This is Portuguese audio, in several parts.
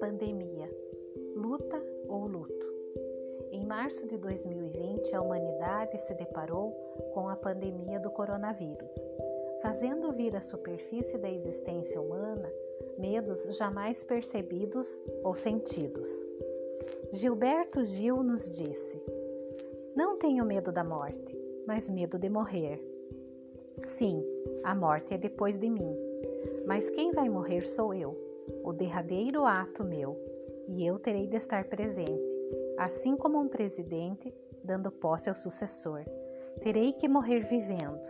Pandemia: luta ou luto? Em março de 2020, a humanidade se deparou com a pandemia do coronavírus, fazendo vir à superfície da existência humana medos jamais percebidos ou sentidos. Gilberto Gil nos disse: Não tenho medo da morte, mas medo de morrer. Sim, a morte é depois de mim, mas quem vai morrer sou eu, o derradeiro ato meu, e eu terei de estar presente, assim como um presidente dando posse ao sucessor. Terei que morrer vivendo,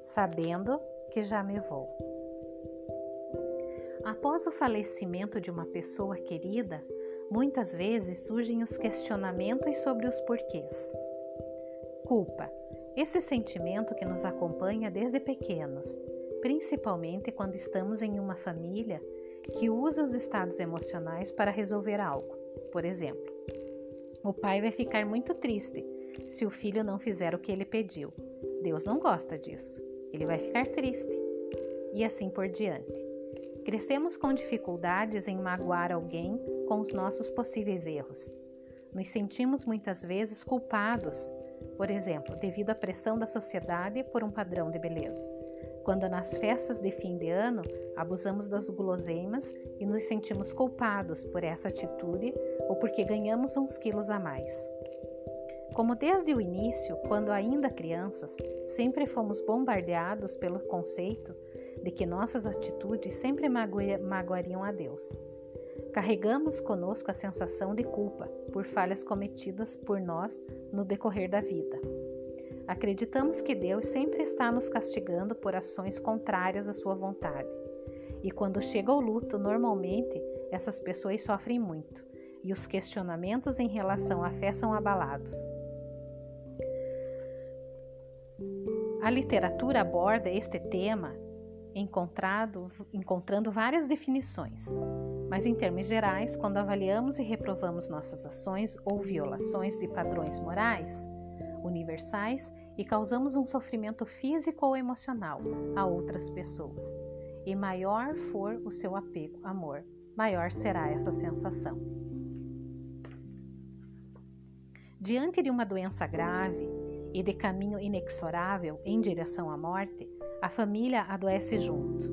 sabendo que já me vou. Após o falecimento de uma pessoa querida, muitas vezes surgem os questionamentos sobre os porquês. Culpa. Esse sentimento que nos acompanha desde pequenos, principalmente quando estamos em uma família que usa os estados emocionais para resolver algo. Por exemplo, o pai vai ficar muito triste se o filho não fizer o que ele pediu. Deus não gosta disso. Ele vai ficar triste. E assim por diante. Crescemos com dificuldades em magoar alguém com os nossos possíveis erros. Nos sentimos muitas vezes culpados, por exemplo, devido à pressão da sociedade por um padrão de beleza. Quando nas festas de fim de ano abusamos das guloseimas e nos sentimos culpados por essa atitude ou porque ganhamos uns quilos a mais. Como desde o início, quando ainda crianças, sempre fomos bombardeados pelo conceito de que nossas atitudes sempre magoariam a Deus. Carregamos conosco a sensação de culpa por falhas cometidas por nós no decorrer da vida. Acreditamos que Deus sempre está nos castigando por ações contrárias à sua vontade. E quando chega o luto, normalmente essas pessoas sofrem muito e os questionamentos em relação à fé são abalados. A literatura aborda este tema encontrado, encontrando várias definições, mas em termos gerais, quando avaliamos e reprovamos nossas ações ou violações de padrões morais universais e causamos um sofrimento físico ou emocional a outras pessoas, e maior for o seu apego, amor, maior será essa sensação. Diante de uma doença grave e de caminho inexorável em direção à morte, a família adoece junto.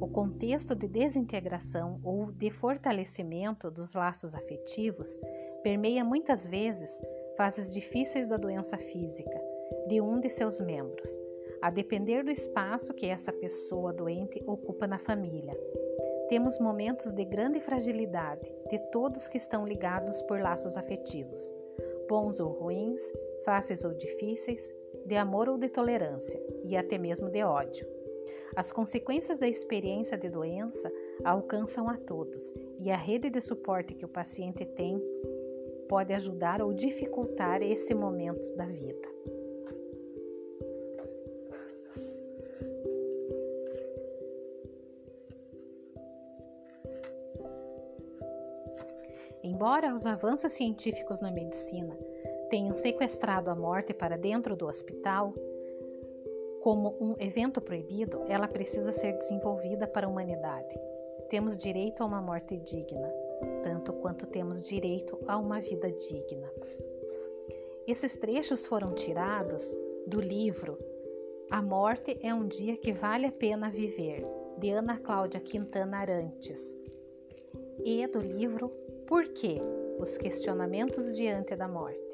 O contexto de desintegração ou de fortalecimento dos laços afetivos permeia muitas vezes fases difíceis da doença física de um de seus membros, a depender do espaço que essa pessoa doente ocupa na família. Temos momentos de grande fragilidade de todos que estão ligados por laços afetivos, bons ou ruins, fáceis ou difíceis, de amor ou de tolerância e até mesmo de ódio. As consequências da experiência de doença alcançam a todos e a rede de suporte que o paciente tem pode ajudar ou dificultar esse momento da vida. Embora os avanços científicos na medicina tenham sequestrado a morte para dentro do hospital, como um evento proibido, ela precisa ser desenvolvida para a humanidade. Temos direito a uma morte digna, tanto quanto temos direito a uma vida digna. Esses trechos foram tirados do livro A Morte é um Dia que Vale a Pena Viver, de Ana Cláudia Quintana Arantes, e do livro Por quê? Os questionamentos diante da morte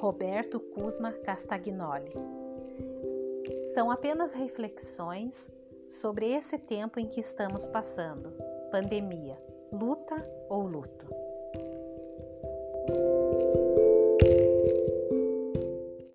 Roberto Cusma Castagnoli. São apenas reflexões sobre esse tempo em que estamos passando pandemia, luta ou luto.